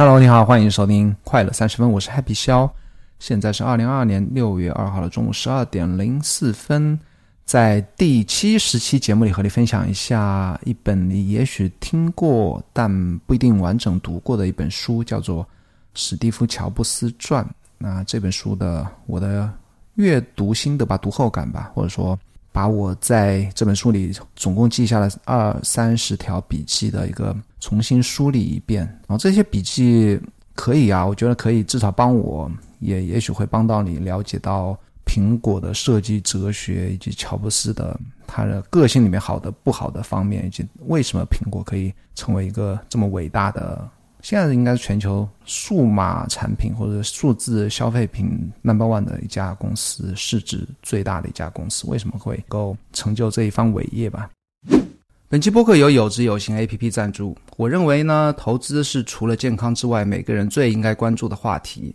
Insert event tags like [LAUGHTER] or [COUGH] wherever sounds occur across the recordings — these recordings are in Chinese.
Hello，你好，欢迎收听快乐三十分，我是 Happy 肖。现在是二零二二年六月二号的中午十二点零四分，在第七十期节目里和你分享一下一本你也许听过但不一定完整读过的一本书，叫做《史蒂夫·乔布斯传》。那这本书的我的阅读心得吧，读后感吧，或者说。把我在这本书里总共记下了二三十条笔记的一个重新梳理一遍，然后这些笔记可以啊，我觉得可以至少帮我，也也许会帮到你了解到苹果的设计哲学以及乔布斯的他的个性里面好的不好的方面，以及为什么苹果可以成为一个这么伟大的。现在应该是全球数码产品或者数字消费品 number one 的一家公司，市值最大的一家公司，为什么会够成就这一番伟业吧？本期播客由有知有行 A P P 赞助。我认为呢，投资是除了健康之外，每个人最应该关注的话题。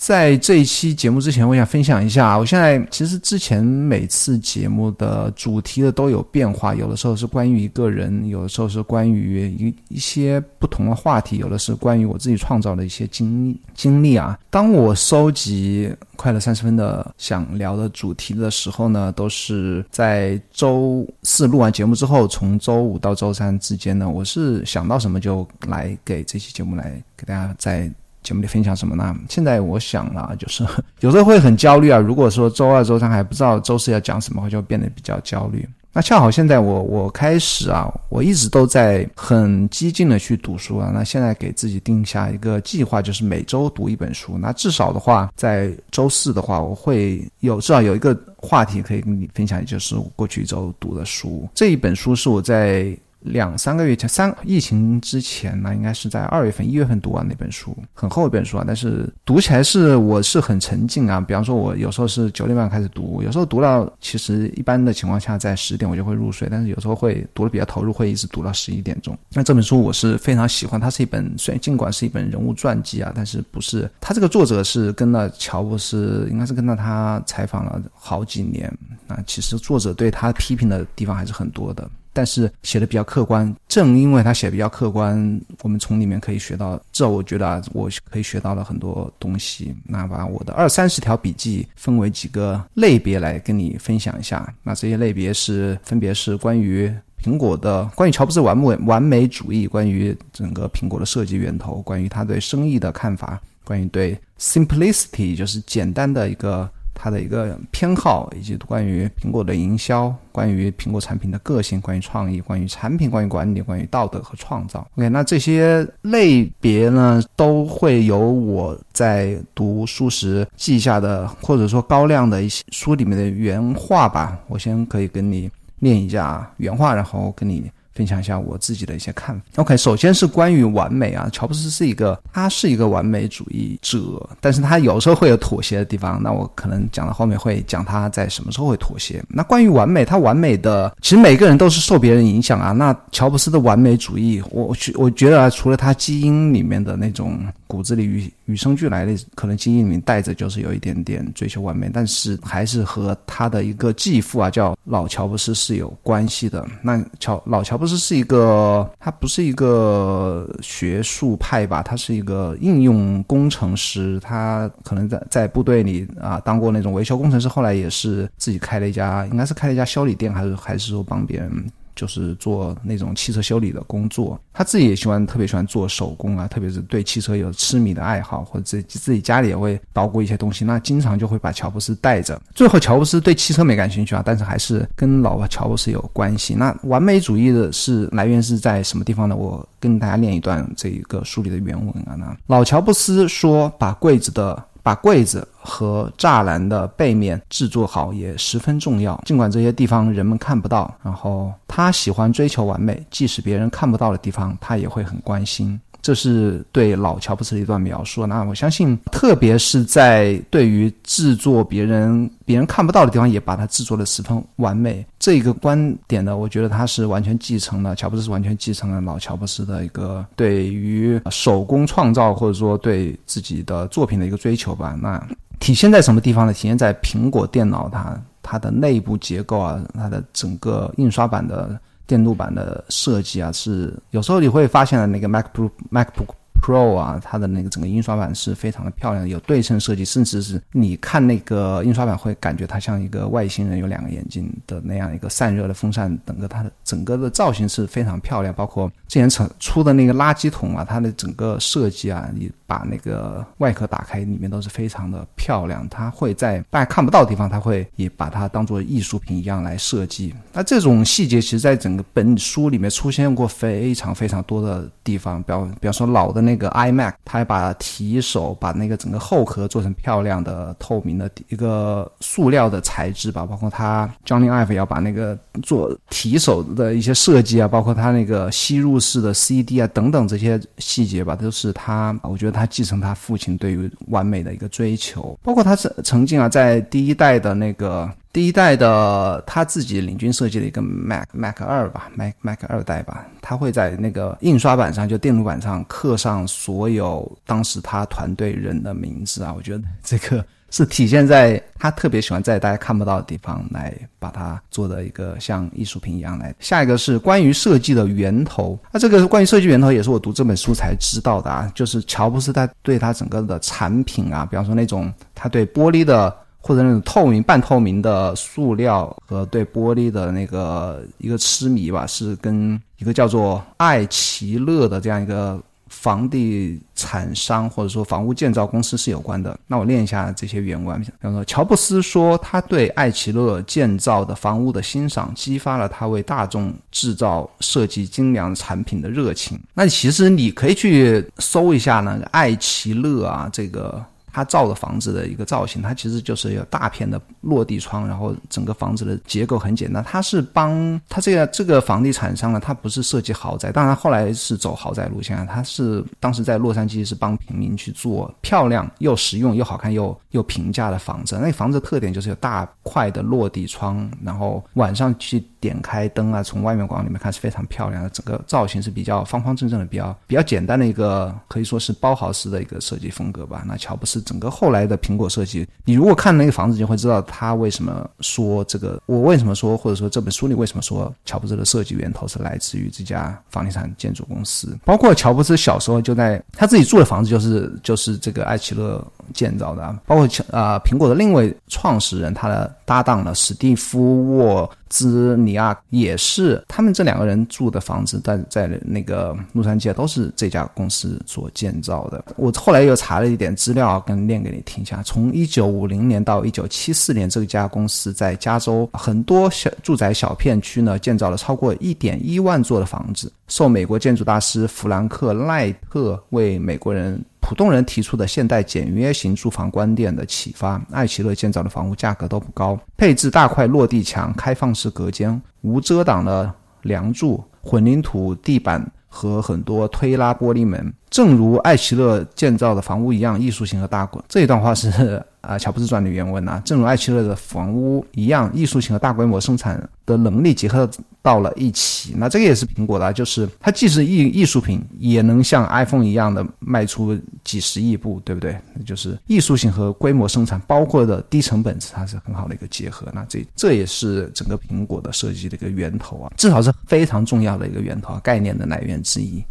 在这一期节目之前，我想分享一下。我现在其实之前每次节目的主题的都有变化，有的时候是关于一个人，有的时候是关于一一些不同的话题，有的是关于我自己创造的一些经经历啊。当我收集快乐三十分的想聊的主题的时候呢，都是在周四录完节目之后，从周五到周三之间呢，我是想到什么就来给这期节目来给大家在。节目里分享什么呢？现在我想啊，就是 [LAUGHS] 有时候会很焦虑啊。如果说周二、周三还不知道周四要讲什么，就变得比较焦虑。那恰好现在我我开始啊，我一直都在很激进的去读书啊。那现在给自己定下一个计划，就是每周读一本书。那至少的话，在周四的话，我会有至少有一个话题可以跟你分享，就是过去一周读的书。这一本书是我在。两三个月前，三疫情之前呢，应该是在二月份、一月份读完那本书，很厚一本书啊。但是读起来是我是很沉浸啊。比方说，我有时候是九点半开始读，有时候读到其实一般的情况下在十点我就会入睡，但是有时候会读的比较投入，会一直读到十一点钟。那这本书我是非常喜欢，它是一本虽然尽管是一本人物传记啊，但是不是他这个作者是跟了乔布斯，应该是跟了他采访了好几年。那其实作者对他批评的地方还是很多的。但是写的比较客观，正因为他写比较客观，我们从里面可以学到，这我觉得啊，我可以学到了很多东西。那把我的二三十条笔记分为几个类别来跟你分享一下。那这些类别是，分别是关于苹果的，关于乔布斯完美完美主义，关于整个苹果的设计源头，关于他对生意的看法，关于对 simplicity 就是简单的一个。他的一个偏好，以及关于苹果的营销，关于苹果产品的个性，关于创意，关于产品，关于管理，关于道德和创造。OK，那这些类别呢，都会有我在读书时记下的，或者说高亮的一些书里面的原话吧。我先可以跟你念一下原话，然后跟你。分享一下我自己的一些看法。OK，首先是关于完美啊，乔布斯是一个，他是一个完美主义者，但是他有时候会有妥协的地方。那我可能讲到后面会讲他在什么时候会妥协。那关于完美，他完美的，其实每个人都是受别人影响啊。那乔布斯的完美主义，我去，我觉得啊，除了他基因里面的那种骨子里与与生俱来的，可能基因里面带着就是有一点点追求完美，但是还是和他的一个继父啊，叫老乔布斯是有关系的。那乔老乔布斯。是一个，他不是一个学术派吧？他是一个应用工程师，他可能在在部队里啊当过那种维修工程师，后来也是自己开了一家，应该是开了一家修理店，还是还是说帮别人。就是做那种汽车修理的工作，他自己也喜欢，特别喜欢做手工啊，特别是对汽车有痴迷的爱好，或者自自己家里也会捣鼓一些东西，那经常就会把乔布斯带着。最后，乔布斯对汽车没感兴趣啊，但是还是跟老乔布斯有关系。那完美主义的是来源是在什么地方呢？我跟大家念一段这一个书里的原文啊。那老乔布斯说：“把柜子的。”把柜子和栅栏的背面制作好也十分重要。尽管这些地方人们看不到，然后他喜欢追求完美，即使别人看不到的地方，他也会很关心。这是对老乔布斯的一段描述。那我相信，特别是在对于制作别人别人看不到的地方，也把它制作的十分完美。这个观点呢，我觉得他是完全继承了乔布斯是完全继承了老乔布斯的一个对于手工创造或者说对自己的作品的一个追求吧。那体现在什么地方呢？体现在苹果电脑它它的内部结构啊，它的整个印刷版的。电路板的设计啊，是有时候你会发现的那个 MacBook MacBook Pro 啊，它的那个整个印刷版是非常的漂亮，有对称设计，甚至是你看那个印刷版会感觉它像一个外星人有两个眼睛的那样一个散热的风扇，整个它的整个的造型是非常漂亮，包括之前出出的那个垃圾桶啊，它的整个设计啊，你。把那个外壳打开，里面都是非常的漂亮。它会在大家看不到的地方，它会也把它当做艺术品一样来设计。那这种细节，其实在整个本书里面出现过非常非常多的地方。比方，比方说老的那个 iMac，它还把提手把那个整个后壳做成漂亮的透明的一个塑料的材质吧。包括它 Johnny Ive 要把那个做提手的一些设计啊，包括它那个吸入式的 CD 啊等等这些细节吧，都是它，我觉得它。他继承他父亲对于完美的一个追求，包括他是曾经啊，在第一代的那个第一代的他自己领军设计的一个 Mac Mac 二吧，Mac Mac 二代吧，他会在那个印刷版上，就电路板上刻上所有当时他团队人的名字啊，我觉得这个。是体现在他特别喜欢在大家看不到的地方来把它做的一个像艺术品一样来。下一个是关于设计的源头，那这个关于设计源头也是我读这本书才知道的啊，就是乔布斯他对他整个的产品啊，比方说那种他对玻璃的或者那种透明半透明的塑料和对玻璃的那个一个痴迷吧，是跟一个叫做艾奇乐的这样一个。房地产商或者说房屋建造公司是有关的。那我念一下这些原文。比方说，乔布斯说，他对艾奇乐建造的房屋的欣赏，激发了他为大众制造设计精良产品的热情。那其实你可以去搜一下呢，艾奇乐啊，这个。他造的房子的一个造型，它其实就是有大片的落地窗，然后整个房子的结构很简单。他是帮他这个这个房地产商呢，他不是设计豪宅，当然后来是走豪宅路线啊。他是当时在洛杉矶是帮平民去做漂亮又实用又好看又又平价的房子。那房子特点就是有大块的落地窗，然后晚上去点开灯啊，从外面往里面看是非常漂亮的。整个造型是比较方方正正的，比较比较简单的一个可以说是包豪斯的一个设计风格吧。那乔布斯。整个后来的苹果设计，你如果看那个房子，就会知道他为什么说这个。我为什么说，或者说这本书里为什么说乔布斯的设计源头是来自于这家房地产建筑公司？包括乔布斯小时候就在他自己住的房子，就是就是这个艾奇勒建造的。包括啊，苹果的另一位创始人，他的搭档呢，史蒂夫沃。兹尼亚也是，他们这两个人住的房子在在那个洛杉矶都是这家公司所建造的。我后来又查了一点资料，跟念给你听一下。从一九五零年到一九七四年，这家公司在加州很多小住宅小片区呢，建造了超过一点一万座的房子。受美国建筑大师弗兰克赖特为美国人。普通人提出的现代简约型住房观点的启发，爱奇乐建造的房屋价格都不高，配置大块落地墙、开放式隔间、无遮挡的梁柱、混凝土地板和很多推拉玻璃门，正如艾奇勒建造的房屋一样，艺术性和大规这一段话是。[LAUGHS] 啊，乔布斯传的原文呐，正如艾奇勒的房屋一样，艺术性和大规模生产的能力结合到了一起。那这个也是苹果的，就是它既是艺艺术品，也能像 iPhone 一样的卖出几十亿部，对不对？就是艺术性和规模生产，包括的低成本，它是很好的一个结合。那这这也是整个苹果的设计的一个源头啊，至少是非常重要的一个源头，概念的来源之一。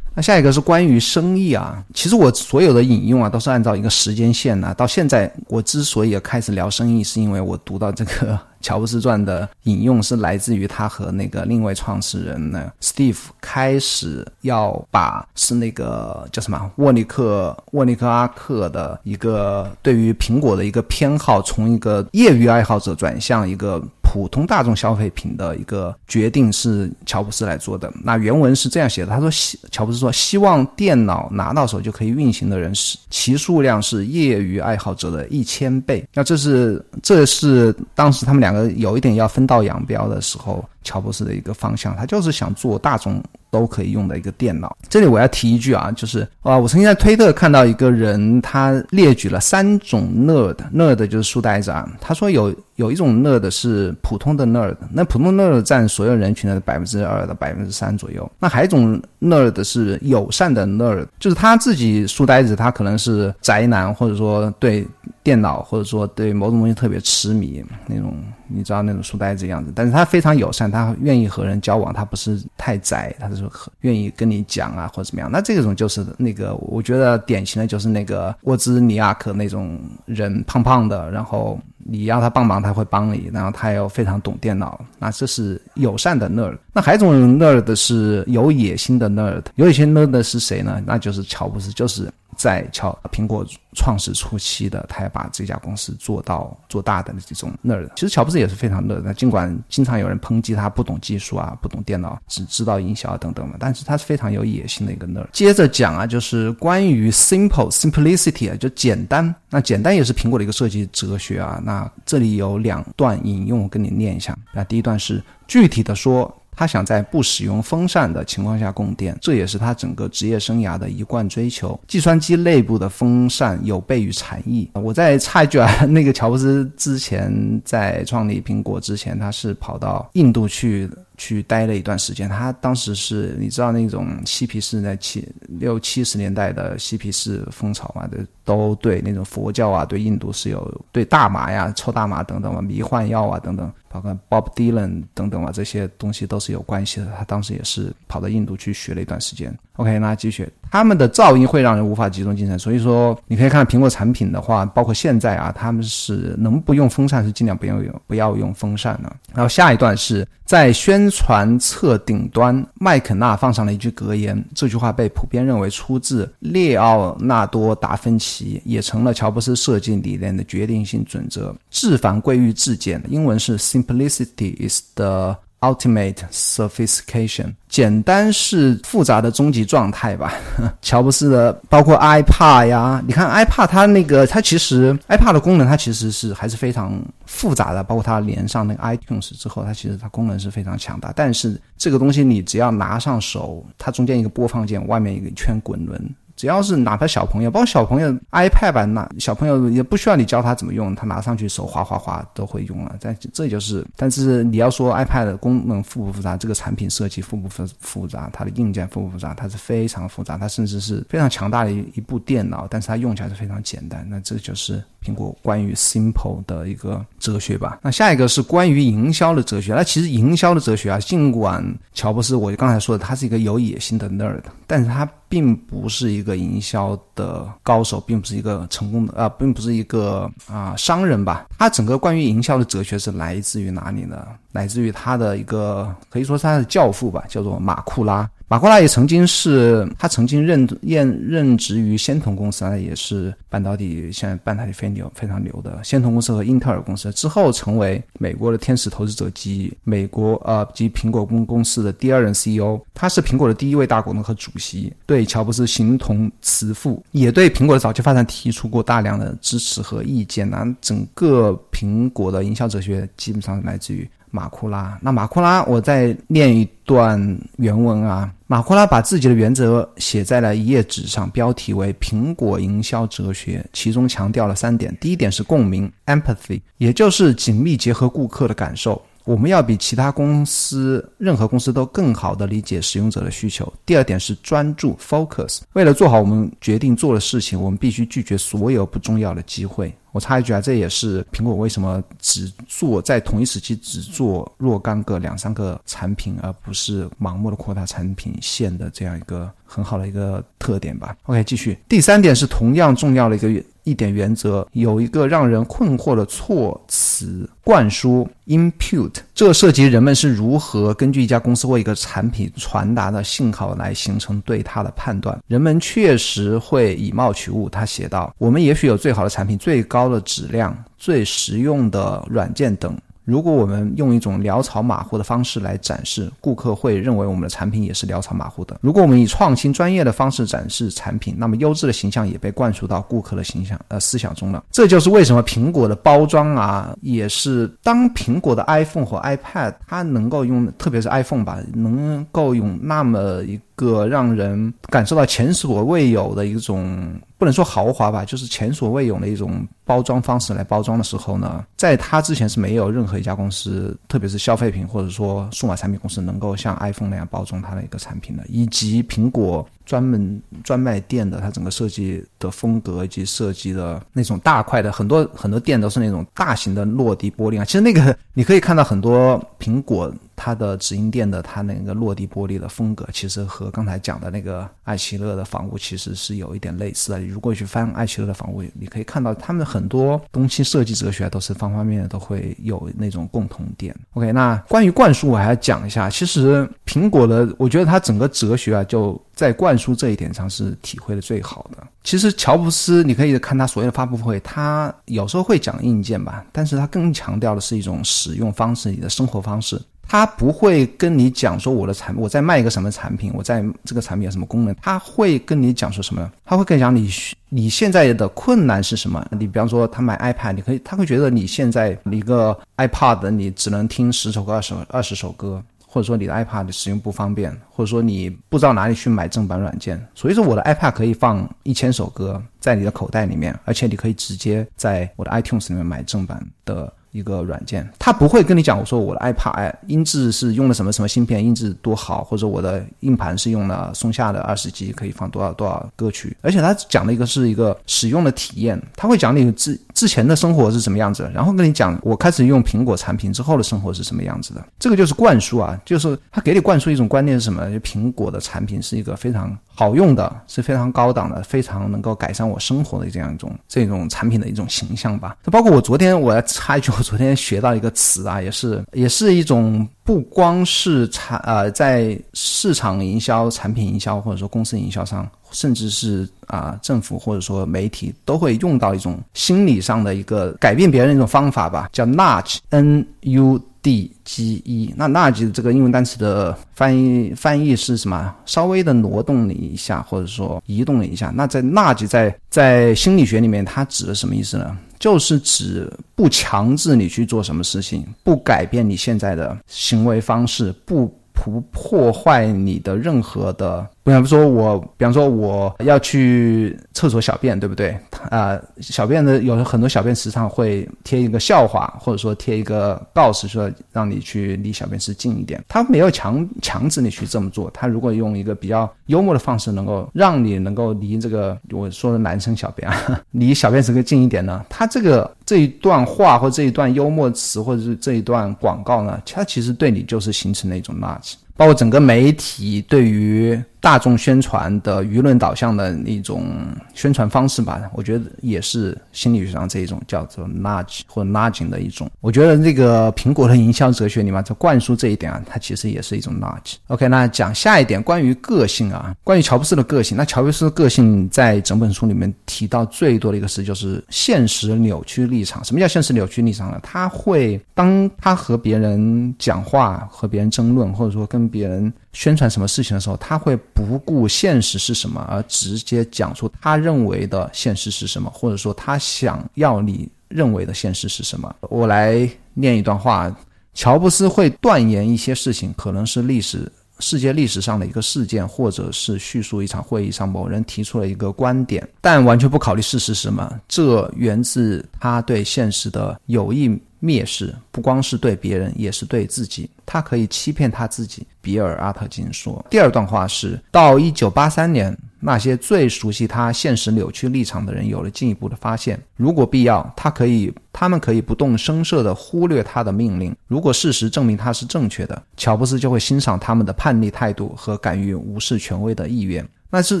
那下一个是关于生意啊，其实我所有的引用啊都是按照一个时间线呢。到现在我之所以开始聊生意，是因为我读到这个乔布斯传的引用是来自于他和那个另外创始人呢，Steve 开始要把是那个叫什么沃尼克沃尼克阿克的一个对于苹果的一个偏好，从一个业余爱好者转向一个。普通大众消费品的一个决定是乔布斯来做的。那原文是这样写的，他说：“希乔布斯说，希望电脑拿到手就可以运行的人是其数量是业余爱好者的一千倍。”那这是这是当时他们两个有一点要分道扬镳的时候。乔布斯的一个方向，他就是想做大众都可以用的一个电脑。这里我要提一句啊，就是啊，我曾经在推特看到一个人，他列举了三种 nerd，nerd 就是书呆子啊。他说有有一种 nerd 是普通的 nerd，那普通 nerd 占所有人群的百分之二到百分之三左右。那还有一种 nerd 是友善的 nerd，就是他自己书呆子，他可能是宅男，或者说对电脑或者说对某种东西特别痴迷那种。你知道那种书呆子样子，但是他非常友善，他愿意和人交往，他不是太宅，他是愿意跟你讲啊或者怎么样。那这种就是那个，我觉得典型的就是那个沃兹尼亚克那种人，胖胖的，然后你要他帮忙他会帮你，然后他又非常懂电脑，那这是友善的 nerd。那还有一种 nerd 是有野心的 nerd，有野心 nerd 是谁呢？那就是乔布斯，就是。在乔苹果创始初期的，他要把这家公司做到做大的这种那儿的。其实乔布斯也是非常乐的，尽管经常有人抨击他不懂技术啊，不懂电脑，只知道营销等等嘛，但是他是非常有野心的一个那儿。接着讲啊，就是关于 simple simplicity 啊，就简单。那简单也是苹果的一个设计哲学啊。那这里有两段引用，我跟你念一下。那第一段是具体的说。他想在不使用风扇的情况下供电，这也是他整个职业生涯的一贯追求。计算机内部的风扇有悖于禅意。我再插一句啊，那个乔布斯之前在创立苹果之前，他是跑到印度去。去待了一段时间，他当时是你知道那种嬉皮士在七六七十年代的嬉皮士风潮嘛，都都对那种佛教啊，对印度是有对大麻呀、抽大麻等等嘛，迷幻药啊等等，包括 Bob Dylan 等等啊，这些东西都是有关系的。他当时也是跑到印度去学了一段时间。OK，那继续，他们的噪音会让人无法集中精神，所以说你可以看苹果产品的话，包括现在啊，他们是能不用风扇是尽量不要用不要用风扇的。然后下一段是在宣传册顶端，麦肯纳放上了一句格言，这句话被普遍认为出自列奥纳多·达芬奇，也成了乔布斯设计理念的决定性准则。至繁贵于至简，英文是 sim Simplicity is the Ultimate sophistication，简单是复杂的终极状态吧。[LAUGHS] 乔布斯的包括 iPad 呀，你看 iPad 它那个它其实 iPad 的功能它其实是还是非常复杂的，包括它连上那个 iTunes 之后，它其实它功能是非常强大。但是这个东西你只要拿上手，它中间一个播放键，外面一个圈滚轮。只要是哪怕小朋友，包括小朋友 iPad 吧，那小朋友也不需要你教他怎么用，他拿上去手滑滑滑都会用了。但这就是，但是你要说 iPad 的功能复不复杂，这个产品设计复不复复杂，它的硬件复不复杂，它是非常复杂，它甚至是非常强大的一一部电脑，但是它用起来是非常简单。那这就是。苹果关于 simple 的一个哲学吧。那下一个是关于营销的哲学。那其实营销的哲学啊，尽管乔布斯，我刚才说的，他是一个有野心的 nerd，但是他并不是一个营销的高手，并不是一个成功的啊，并不是一个啊商人吧。他整个关于营销的哲学是来自于哪里呢？来自于他的一个可以说是他的教父吧，叫做马库拉。马库拉也曾经是他曾经任任任职于仙童公司，也是半导体现在半导体非牛非常牛的仙童公司和英特尔公司。之后成为美国的天使投资者及美国呃及苹果公公司的第二任 CEO。他是苹果的第一位大股东和主席，对乔布斯形同慈父，也对苹果的早期发展提出过大量的支持和意见。那整个苹果的营销哲学基本上来自于。马库拉，那马库拉，我再念一段原文啊。马库拉把自己的原则写在了一页纸上，标题为《苹果营销哲学》，其中强调了三点：第一点是共鸣 （empathy），也就是紧密结合顾客的感受。我们要比其他公司、任何公司都更好地理解使用者的需求。第二点是专注 （focus）。为了做好我们决定做的事情，我们必须拒绝所有不重要的机会。我插一句啊，这也是苹果为什么只做在同一时期只做若干个两三个产品，而不是盲目的扩大产品线的这样一个很好的一个特点吧。OK，继续。第三点是同样重要的一个。一点原则有一个让人困惑的措辞灌输 input，这涉及人们是如何根据一家公司或一个产品传达的信号来形成对它的判断。人们确实会以貌取物，他写道：“我们也许有最好的产品、最高的质量、最实用的软件等。”如果我们用一种潦草马虎的方式来展示，顾客会认为我们的产品也是潦草马虎的。如果我们以创新专业的方式展示产品，那么优质的形象也被灌输到顾客的形象呃思想中了。这就是为什么苹果的包装啊，也是当苹果的 iPhone 和 iPad 它能够用，特别是 iPhone 吧，能够用那么一。个让人感受到前所未有的一种，不能说豪华吧，就是前所未有的一种包装方式来包装的时候呢，在它之前是没有任何一家公司，特别是消费品或者说数码产品公司能够像 iPhone 那样包装它的一个产品的，以及苹果专门专卖店的它整个设计的风格以及设计的那种大块的很多很多店都是那种大型的落地玻璃啊，其实那个你可以看到很多苹果。它的直营店的它那个落地玻璃的风格，其实和刚才讲的那个爱奇乐的房屋其实是有一点类似的。你如果去翻爱奇乐的房屋，你可以看到他们很多东西设计哲学都是方方面面都会有那种共同点。OK，那关于灌输我还要讲一下，其实苹果的，我觉得它整个哲学啊，就在灌输这一点上是体会的最好的。其实乔布斯，你可以看他所有的发布会，他有时候会讲硬件吧，但是他更强调的是一种使用方式，你的生活方式。他不会跟你讲说我的产我在卖一个什么产品，我在这个产品有什么功能。他会跟你讲说什么？他会跟你讲你你现在的困难是什么？你比方说他买 iPad，你可以他会觉得你现在一个 iPad 你只能听十首歌、二十二十首歌，或者说你的 iPad 使用不方便，或者说你不知道哪里去买正版软件。所以说我的 iPad 可以放一千首歌在你的口袋里面，而且你可以直接在我的 iTunes 里面买正版的。一个软件，他不会跟你讲，我说我的 iPad 哎音质是用了什么什么芯片，音质多好，或者我的硬盘是用了松下的二十 G，可以放多少多少歌曲。而且他讲的一个是一个使用的体验，他会讲你之之前的生活是什么样子，然后跟你讲我开始用苹果产品之后的生活是什么样子的。这个就是灌输啊，就是他给你灌输一种观念是什么？就苹果的产品是一个非常好用的，是非常高档的，非常能够改善我生活的这样一种这种产品的一种形象吧。包括我昨天我要插一句。昨天学到一个词啊，也是也是一种不光是产呃在市场营销、产品营销或者说公司营销上，甚至是啊政府或者说媒体都会用到一种心理上的一个改变别人的一种方法吧，叫 nudge，n u d g e。那 nudge 这个英文单词的翻译翻译是什么？稍微的挪动你一下，或者说移动了一下。那在 nudge 在在心理学里面，它指的什么意思呢？就是指不强制你去做什么事情，不改变你现在的行为方式，不不破坏你的任何的。比方说，我比方说我要去厕所小便，对不对？啊，小便的有很多小便池上会贴一个笑话，或者说贴一个告示，说让你去离小便池近一点。他没有强强制你去这么做。他如果用一个比较幽默的方式，能够让你能够离这个我说的男生小便啊，[LAUGHS] 离小便池更近一点呢？他这个这一段话或这一段幽默词，或者是这一段广告呢，它其实对你就是形成了一种垃圾。包括整个媒体对于大众宣传的舆论导向的一种宣传方式吧，我觉得也是心理学上这一种叫做 nudge 或 nudging 的一种。我觉得这个苹果的营销哲学里面在灌输这一点啊，它其实也是一种 nudge。OK，那讲下一点关于个性啊，关于乔布斯的个性。那乔布斯的个性在整本书里面提到最多的一个词就是现实扭曲立场。什么叫现实扭曲立场呢？他会当他和别人讲话、和别人争论，或者说跟别人宣传什么事情的时候，他会不顾现实是什么，而直接讲出他认为的现实是什么，或者说他想要你认为的现实是什么。我来念一段话：乔布斯会断言一些事情可能是历史世界历史上的一个事件，或者是叙述一场会议上某人提出了一个观点，但完全不考虑事实是什么。这源自他对现实的有意。蔑视不光是对别人，也是对自己。他可以欺骗他自己。比尔·阿特金说。第二段话是：到一九八三年，那些最熟悉他现实扭曲立场的人有了进一步的发现。如果必要，他可以，他们可以不动声色地忽略他的命令。如果事实证明他是正确的，乔布斯就会欣赏他们的叛逆态度和敢于无视权威的意愿。那是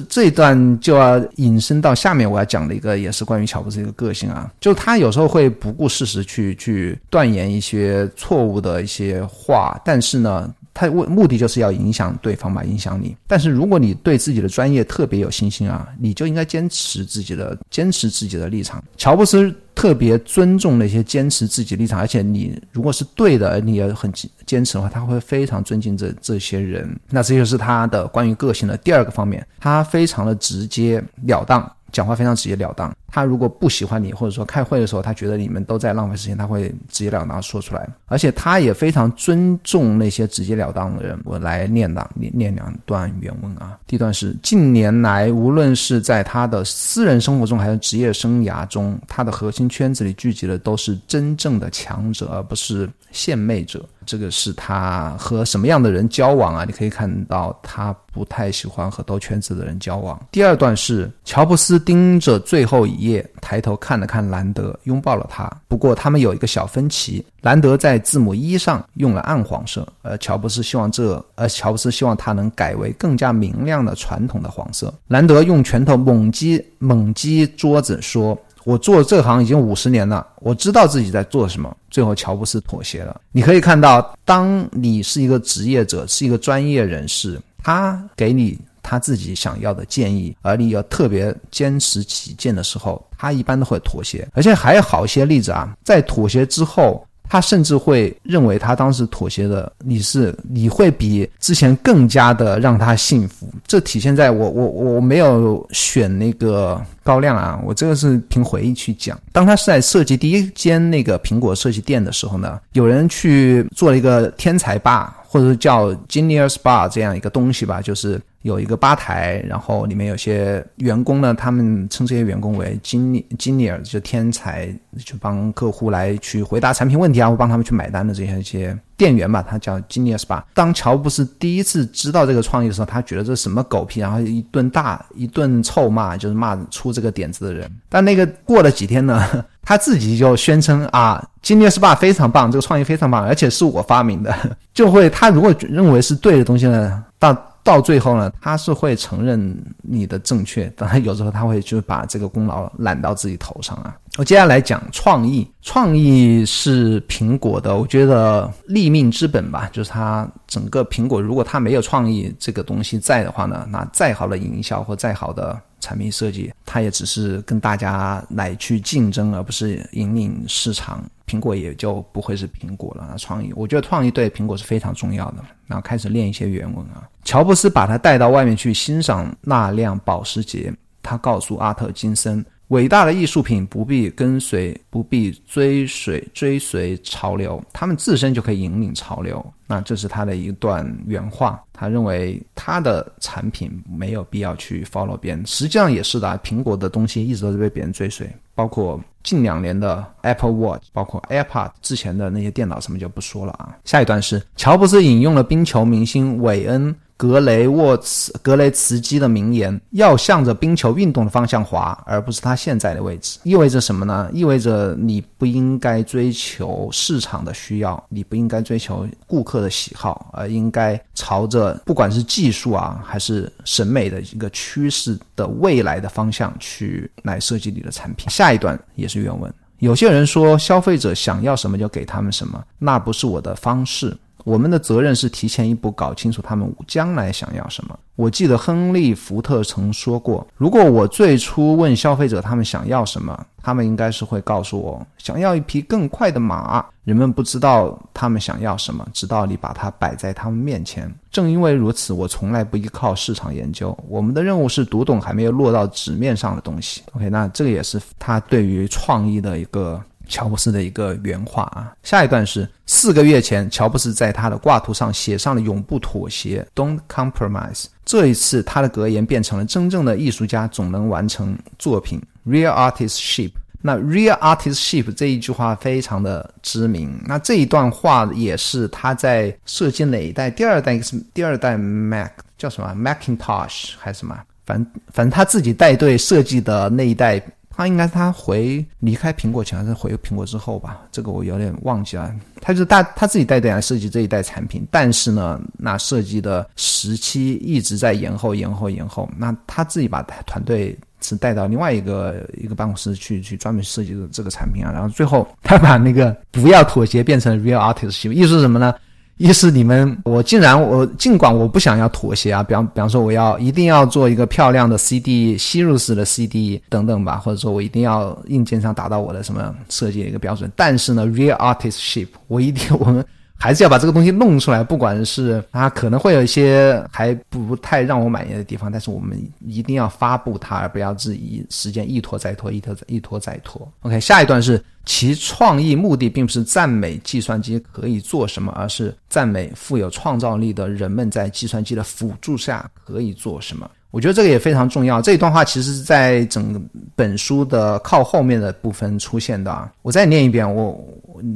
这一段就要引申到下面我要讲的一个，也是关于乔布斯一个个性啊，就他有时候会不顾事实去去断言一些错误的一些话，但是呢，他为目的就是要影响对方嘛，影响你。但是如果你对自己的专业特别有信心啊，你就应该坚持自己的坚持自己的立场。乔布斯特别尊重那些坚持自己立场，而且你如果是对的，你也很坚持的话，他会非常尊敬这这些人。那这就是他的关于个性的第二个方面，他非常的直截了当。讲话非常直截了当。他如果不喜欢你，或者说开会的时候他觉得你们都在浪费时间，他会直截了当说出来。而且他也非常尊重那些直截了当的人。我来念两念念两段原文啊。第一段是：近年来，无论是在他的私人生活中还是职业生涯中，他的核心圈子里聚集的都是真正的强者，而不是献媚者。这个是他和什么样的人交往啊？你可以看到他不太喜欢和兜圈子的人交往。第二段是乔布斯盯着最后一页，抬头看了看兰德，拥抱了他。不过他们有一个小分歧：兰德在字母一上用了暗黄色，而乔布斯希望这，而乔布斯希望他能改为更加明亮的传统的黄色。兰德用拳头猛击猛击桌子，说。我做这行已经五十年了，我知道自己在做什么。最后，乔布斯妥协了。你可以看到，当你是一个职业者，是一个专业人士，他给你他自己想要的建议，而你要特别坚持己见的时候，他一般都会妥协。而且还有好些例子啊，在妥协之后。他甚至会认为他当时妥协的你是你会比之前更加的让他幸福，这体现在我我我没有选那个高亮啊，我这个是凭回忆去讲。当他是在设计第一间那个苹果设计店的时候呢，有人去做了一个天才吧，或者叫 Genius Bar 这样一个东西吧，就是有一个吧台，然后里面有些员工呢，他们称这些员工为金金里尔就天才，就帮客户来去回答产品问题啊，或帮他们去买单的这些一些店员吧，他叫 Genius 吧。当乔布斯第一次知道这个创意的时候，他觉得这什么狗屁，然后一顿大一顿臭骂，就是骂出这个点子的人。但那个过了几天呢，他自己就宣称啊，Genius 吧非常棒，这个创意非常棒，而且是我发明的，就会他如果认为是对的东西呢，到。到最后呢，他是会承认你的正确，当然有时候他会就把这个功劳揽到自己头上啊。我接下来讲创意，创意是苹果的，我觉得立命之本吧，就是它整个苹果，如果它没有创意这个东西在的话呢，那再好的营销或再好的。产品设计，它也只是跟大家来去竞争，而不是引领市场。苹果也就不会是苹果了。创意，我觉得创意对苹果是非常重要的。然后开始练一些原文啊。乔布斯把他带到外面去欣赏那辆保时捷，他告诉阿特金森。伟大的艺术品不必跟随，不必追随追随潮流，他们自身就可以引领潮流。那这是他的一段原话。他认为他的产品没有必要去 follow 别人，实际上也是的。苹果的东西一直都是被别人追随，包括近两年的 Apple Watch，包括 AirPod，之前的那些电脑什么就不说了啊。下一段是乔布斯引用了冰球明星韦恩。格雷沃茨格雷茨基的名言：“要向着冰球运动的方向滑，而不是它现在的位置。”意味着什么呢？意味着你不应该追求市场的需要，你不应该追求顾客的喜好，而应该朝着不管是技术啊，还是审美的一个趋势的未来的方向去来设计你的产品。下一段也是原文。有些人说，消费者想要什么就给他们什么，那不是我的方式。我们的责任是提前一步搞清楚他们将来想要什么。我记得亨利·福特曾说过：“如果我最初问消费者他们想要什么，他们应该是会告诉我想要一匹更快的马。”人们不知道他们想要什么，直到你把它摆在他们面前。正因为如此，我从来不依靠市场研究。我们的任务是读懂还没有落到纸面上的东西。OK，那这个也是他对于创意的一个。乔布斯的一个原话啊，下一段是四个月前，乔布斯在他的挂图上写上了“永不妥协 ”（Don't compromise）。这一次，他的格言变成了“真正的艺术家总能完成作品 ”（Real artist ship）。那 “Real artist ship” 这一句话非常的知名。那这一段话也是他在设计哪一代？第二代是第二代 Mac 叫什么？Macintosh 还是什么？反反正他自己带队设计的那一代。他应该他回离开苹果前还是回苹果之后吧？这个我有点忘记了。他就是大他自己带队来设计这一代产品，但是呢，那设计的时期一直在延后、延后、延后。那他自己把团队是带到另外一个一个办公室去，去专门设计的这个产品啊。然后最后他把那个不要妥协变成 real artist，意思是什么呢？意思你们，我竟然我尽管我不想要妥协啊，比方比方说我要一定要做一个漂亮的 CD 吸入式的 CD 等等吧，或者说我一定要硬件上达到我的什么设计的一个标准，但是呢，real artistship 我一定我们。还是要把这个东西弄出来，不管是它可能会有一些还不太让我满意的地方，但是我们一定要发布它，而不要质疑时间一拖再拖，一拖再一拖再拖。OK，下一段是其创意目的并不是赞美计算机可以做什么，而是赞美富有创造力的人们在计算机的辅助下可以做什么。我觉得这个也非常重要。这一段话其实是在整本书的靠后面的部分出现的。我再念一遍，我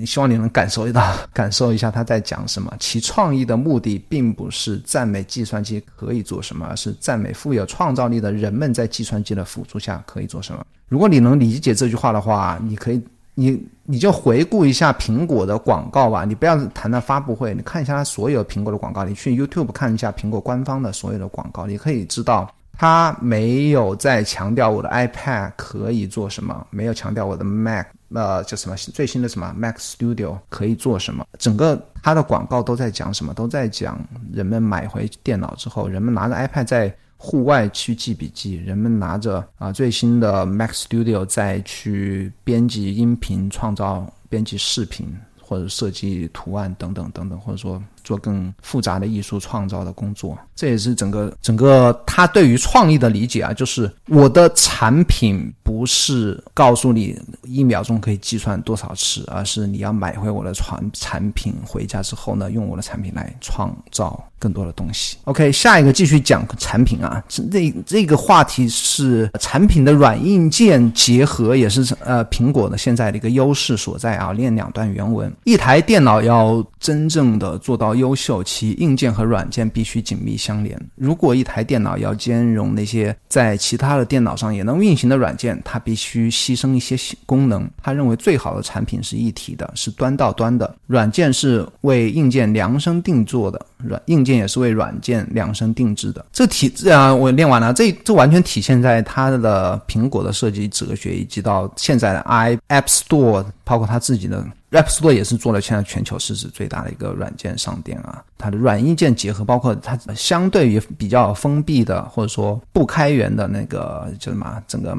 希望你能感受一到，[LAUGHS] 感受一下他在讲什么。其创意的目的并不是赞美计算机可以做什么，而是赞美富有创造力的人们在计算机的辅助下可以做什么。如果你能理解这句话的话，你可以。你你就回顾一下苹果的广告吧，你不要谈到发布会，你看一下它所有苹果的广告，你去 YouTube 看一下苹果官方的所有的广告，你可以知道它没有在强调我的 iPad 可以做什么，没有强调我的 Mac 呃叫什么最新的什么 Mac Studio 可以做什么，整个它的广告都在讲什么，都在讲人们买回电脑之后，人们拿着 iPad 在。户外去记笔记，人们拿着啊最新的 Mac Studio 再去编辑音频、创造、编辑视频或者设计图案等等等等，或者说。做更复杂的艺术创造的工作，这也是整个整个他对于创意的理解啊，就是我的产品不是告诉你一秒钟可以计算多少次，而是你要买回我的产产品回家之后呢，用我的产品来创造更多的东西。OK，下一个继续讲产品啊，这这个话题是产品的软硬件结合，也是呃苹果的现在的一个优势所在啊。念两段原文，一台电脑要真正的做到。优秀，其硬件和软件必须紧密相连。如果一台电脑要兼容那些在其他的电脑上也能运行的软件，它必须牺牲一些功能。他认为最好的产品是一体的，是端到端的。软件是为硬件量身定做的，软硬件也是为软件量身定制的。这体啊，我念完了，这这完全体现在它的苹果的设计哲学，以及到现在的 i App Store，包括它自己的。App Store 也是做了现在全球市值最大的一个软件商店啊，它的软硬件结合，包括它相对于比较封闭的或者说不开源的那个叫什么，整个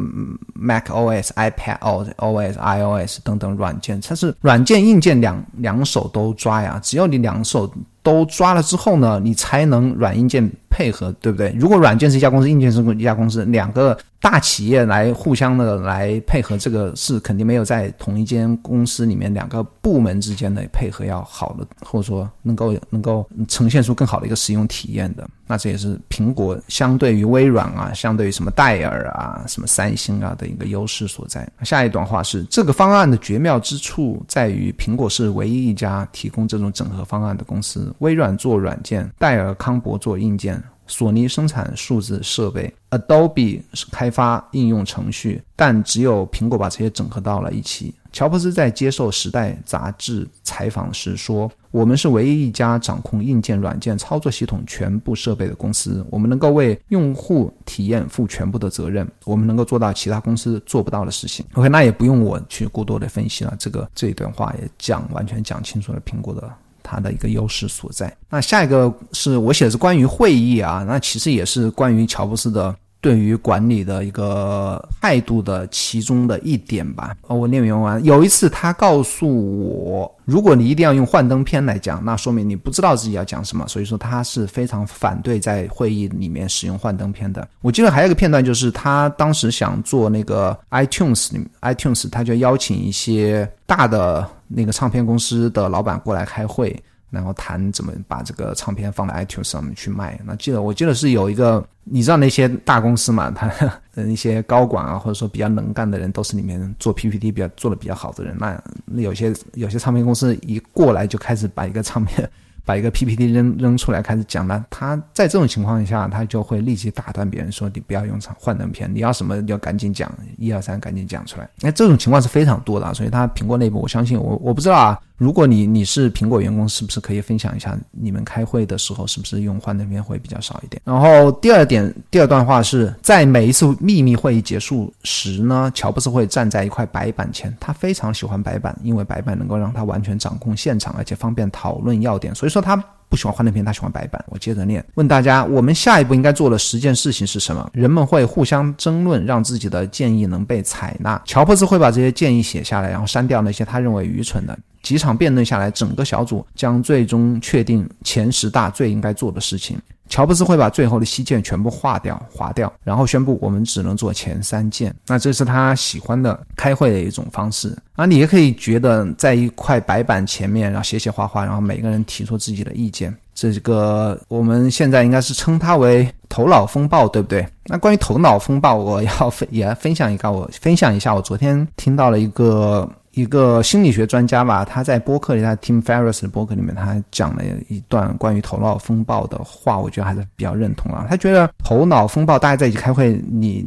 Mac OS、iPad OS、iOS 等等软件，它是软件硬件两两手都抓呀，只要你两手。都抓了之后呢，你才能软硬件配合，对不对？如果软件是一家公司，硬件是一家公司，两个大企业来互相的来配合，这个是肯定没有在同一间公司里面两个部门之间的配合要好的，或者说能够能够呈现出更好的一个使用体验的。那这也是苹果相对于微软啊，相对于什么戴尔啊、什么三星啊的一个优势所在。下一段话是这个方案的绝妙之处在于，苹果是唯一一家提供这种整合方案的公司。微软做软件，戴尔康博做硬件，索尼生产数字设备，Adobe 是开发应用程序，但只有苹果把这些整合到了一起。乔布斯在接受《时代》杂志采访时说：“我们是唯一一家掌控硬件、软件、操作系统全部设备的公司。我们能够为用户体验负全部的责任。我们能够做到其他公司做不到的事情。” OK，那也不用我去过多的分析了。这个这一段话也讲完全讲清楚了苹果的。它的一个优势所在。那下一个是我写的是关于会议啊，那其实也是关于乔布斯的对于管理的一个态度的其中的一点吧。哦我念原文，有一次他告诉我，如果你一定要用幻灯片来讲，那说明你不知道自己要讲什么。所以说他是非常反对在会议里面使用幻灯片的。我记得还有一个片段，就是他当时想做那个 iTunes 里面，iTunes 他就邀请一些大的。那个唱片公司的老板过来开会，然后谈怎么把这个唱片放在 iTunes 上面去卖。那记得我记得是有一个，你知道那些大公司嘛，他 [LAUGHS] 的一些高管啊，或者说比较能干的人，都是里面做 PPT 比较做的比较好的人。那有些有些唱片公司一过来就开始把一个唱片。把一个 PPT 扔扔出来开始讲了，他在这种情况下，他就会立即打断别人说：“你不要用唱幻灯片，你要什么你要赶紧讲，一二三赶紧讲出来。”那这种情况是非常多的，所以他苹果内部，我相信我我不知道啊。如果你你是苹果员工，是不是可以分享一下你们开会的时候是不是用幻灯片会比较少一点？然后第二点，第二段话是在每一次秘密会议结束时呢，乔布斯会站在一块白板前，他非常喜欢白板，因为白板能够让他完全掌控现场，而且方便讨论要点。所以说他。不喜欢幻灯片，他喜欢白板。我接着念，问大家：我们下一步应该做的十件事情是什么？人们会互相争论，让自己的建议能被采纳。乔布斯会把这些建议写下来，然后删掉那些他认为愚蠢的。几场辩论下来，整个小组将最终确定前十大最应该做的事情。乔布斯会把最后的七件全部划掉、划掉，然后宣布我们只能做前三件。那这是他喜欢的开会的一种方式啊。你也可以觉得在一块白板前面，然后写写画画，然后每个人提出自己的意见。这个我们现在应该是称它为头脑风暴，对不对？那关于头脑风暴，我要分也分享一个，我分享一下，我昨天听到了一个。一个心理学专家吧，他在播客里，他 Tim Ferriss 的播客里面，他讲了一段关于头脑风暴的话，我觉得还是比较认同啊。他觉得头脑风暴，大家在一起开会，你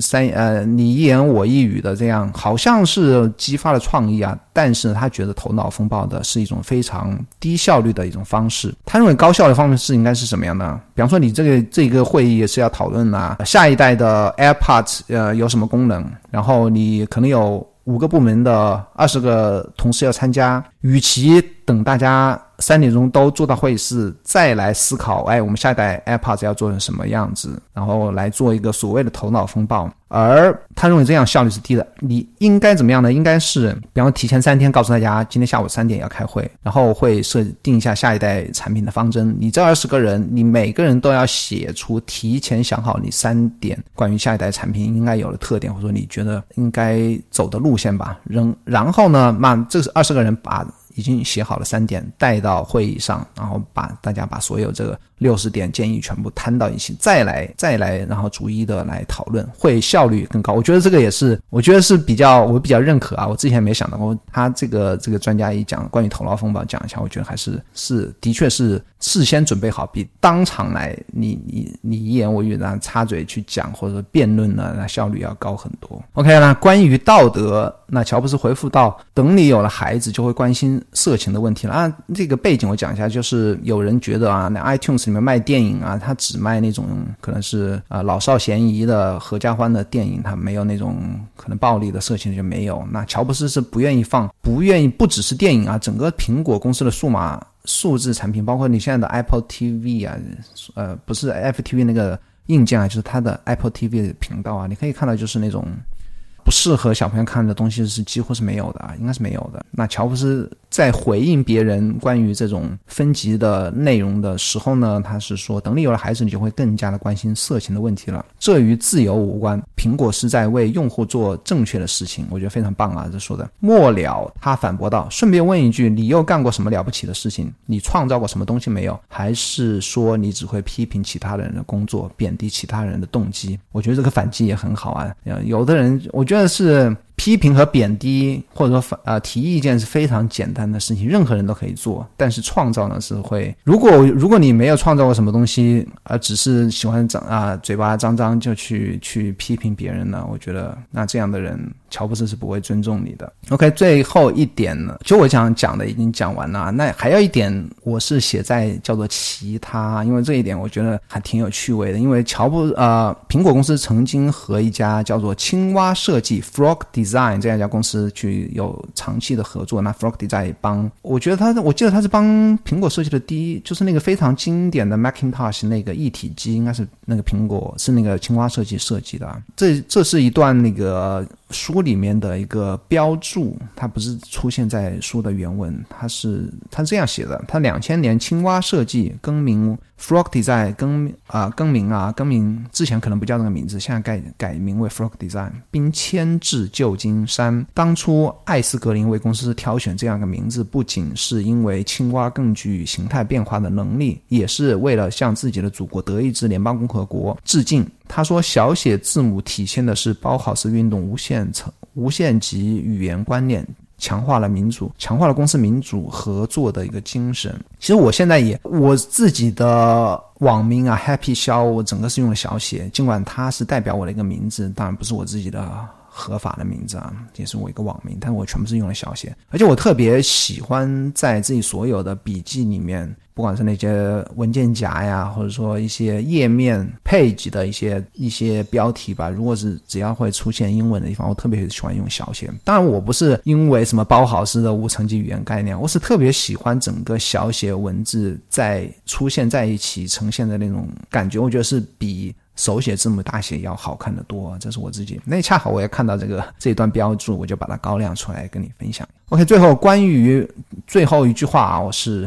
三呃你一言我一语的这样，好像是激发了创意啊。但是他觉得头脑风暴的是一种非常低效率的一种方式。他认为高效的方式应该是什么样的？比方说，你这个这个会议也是要讨论啊，下一代的 AirPods 呃有什么功能，然后你可能有。五个部门的二十个同事要参加，与其等大家。三点钟都坐到会议室，再来思考，哎，我们下一代 AirPods 要做成什么样子，然后来做一个所谓的头脑风暴。而他认为这样效率是低的。你应该怎么样呢？应该是，比方提前三天告诉大家，今天下午三点要开会，然后会设定一下下一代产品的方针。你这二十个人，你每个人都要写出提前想好你三点关于下一代产品应该有的特点，或者说你觉得应该走的路线吧。然然后呢，那这是二十个人把。已经写好了三点，带到会议上，然后把大家把所有这个六十点建议全部摊到一起，再来再来，然后逐一的来讨论，会效率更高。我觉得这个也是，我觉得是比较我比较认可啊。我之前没想到过，他这个这个专家一讲关于头脑风暴讲一下，我觉得还是是的确是事先准备好，比当场来你你你一言我语然后插嘴去讲或者辩论呢，那效率要高很多。OK，那关于道德，那乔布斯回复到：等你有了孩子，就会关心。色情的问题了啊！这个背景我讲一下，就是有人觉得啊，那 iTunes 里面卖电影啊，他只卖那种可能是啊老少咸宜的合家欢的电影，他没有那种可能暴力的色情就没有。那乔布斯是不愿意放，不愿意不只是电影啊，整个苹果公司的数码数字产品，包括你现在的 Apple TV 啊，呃，不是 Apple TV 那个硬件啊，就是它的 Apple TV 的频道啊，你可以看到就是那种。不适合小朋友看的东西是几乎是没有的啊，应该是没有的。那乔布斯在回应别人关于这种分级的内容的时候呢，他是说，等你有了孩子，你就会更加的关心色情的问题了。这与自由无关，苹果是在为用户做正确的事情，我觉得非常棒啊，这说的。末了，他反驳道：“顺便问一句，你又干过什么了不起的事情？你创造过什么东西没有？还是说你只会批评其他人的工作，贬低其他人的动机？我觉得这个反击也很好啊。有的人，我觉得。这是批评和贬低，或者说反呃提意见是非常简单的事情，任何人都可以做。但是创造呢是会，如果如果你没有创造过什么东西，而只是喜欢张啊嘴巴张张就去去批评别人呢，我觉得那这样的人。乔布斯是不会尊重你的。OK，最后一点呢，就我想讲的已经讲完了。那还有一点，我是写在叫做其他，因为这一点我觉得还挺有趣味的。因为乔布呃，苹果公司曾经和一家叫做青蛙设计 （Frog design 这样一家公司去有长期的合作。那 Frog Design 帮，我觉得他，我记得他是帮苹果设计的第一，就是那个非常经典的 Macintosh 那个一体机，应该是那个苹果是那个青蛙设计设计的。这这是一段那个。书里面的一个标注，它不是出现在书的原文，它是它是这样写的：，它两千年青蛙设计更名。Frog Design 更啊更名啊更名之前可能不叫这个名字，现在改改名为 Frog Design，并迁至旧金山。当初艾斯格林为公司挑选这样一个名字，不仅是因为青蛙更具形态变化的能力，也是为了向自己的祖国德意志联邦共和国致敬。他说：“小写字母体现的是包豪斯运动无限层无限级语言观念。”强化了民主，强化了公司民主合作的一个精神。其实我现在也我自己的网名啊，Happy 肖，我整个是用了小写，尽管它是代表我的一个名字，当然不是我自己的合法的名字啊，也是我一个网名，但是我全部是用了小写，而且我特别喜欢在自己所有的笔记里面。不管是那些文件夹呀，或者说一些页面配置的一些一些标题吧，如果是只要会出现英文的地方，我特别喜欢用小写。当然，我不是因为什么包豪斯的无层级语言概念，我是特别喜欢整个小写文字在出现在一起呈现的那种感觉，我觉得是比手写字母大写要好看的多。这是我自己。那恰好我也看到这个这段标注，我就把它高亮出来跟你分享。OK，最后关于最后一句话啊，我是。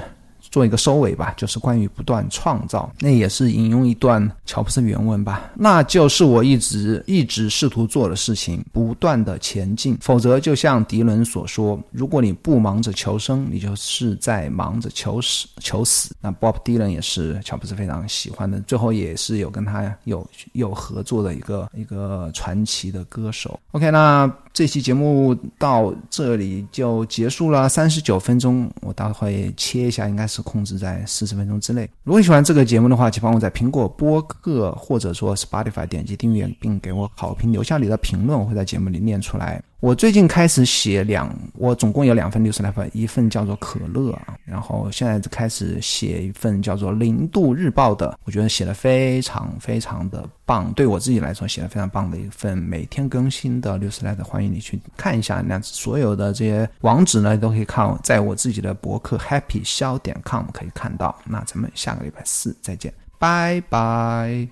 做一个收尾吧，就是关于不断创造，那也是引用一段乔布斯原文吧，那就是我一直一直试图做的事情，不断的前进。否则，就像迪伦所说，如果你不忙着求生，你就是在忙着求死求死。那 Bob Dylan 也是乔布斯非常喜欢的，最后也是有跟他有有合作的一个一个传奇的歌手。OK，那这期节目到这里就结束了，三十九分钟，我待会切一下，应该是。控制在四十分钟之内。如果你喜欢这个节目的话，请帮我在苹果播客或者说 Spotify 点击订阅，并给我好评，留下你的评论，我会在节目里念出来。我最近开始写两，我总共有两份六十来份，一份叫做可乐啊，然后现在开始写一份叫做零度日报的，我觉得写的非常非常的棒，对我自己来说写的非常棒的一份每天更新的六十来的，欢迎你去看一下，那所有的这些网址呢都可以看，在我自己的博客 happy 笑点 com 可以看到。那咱们下个礼拜四再见，拜拜。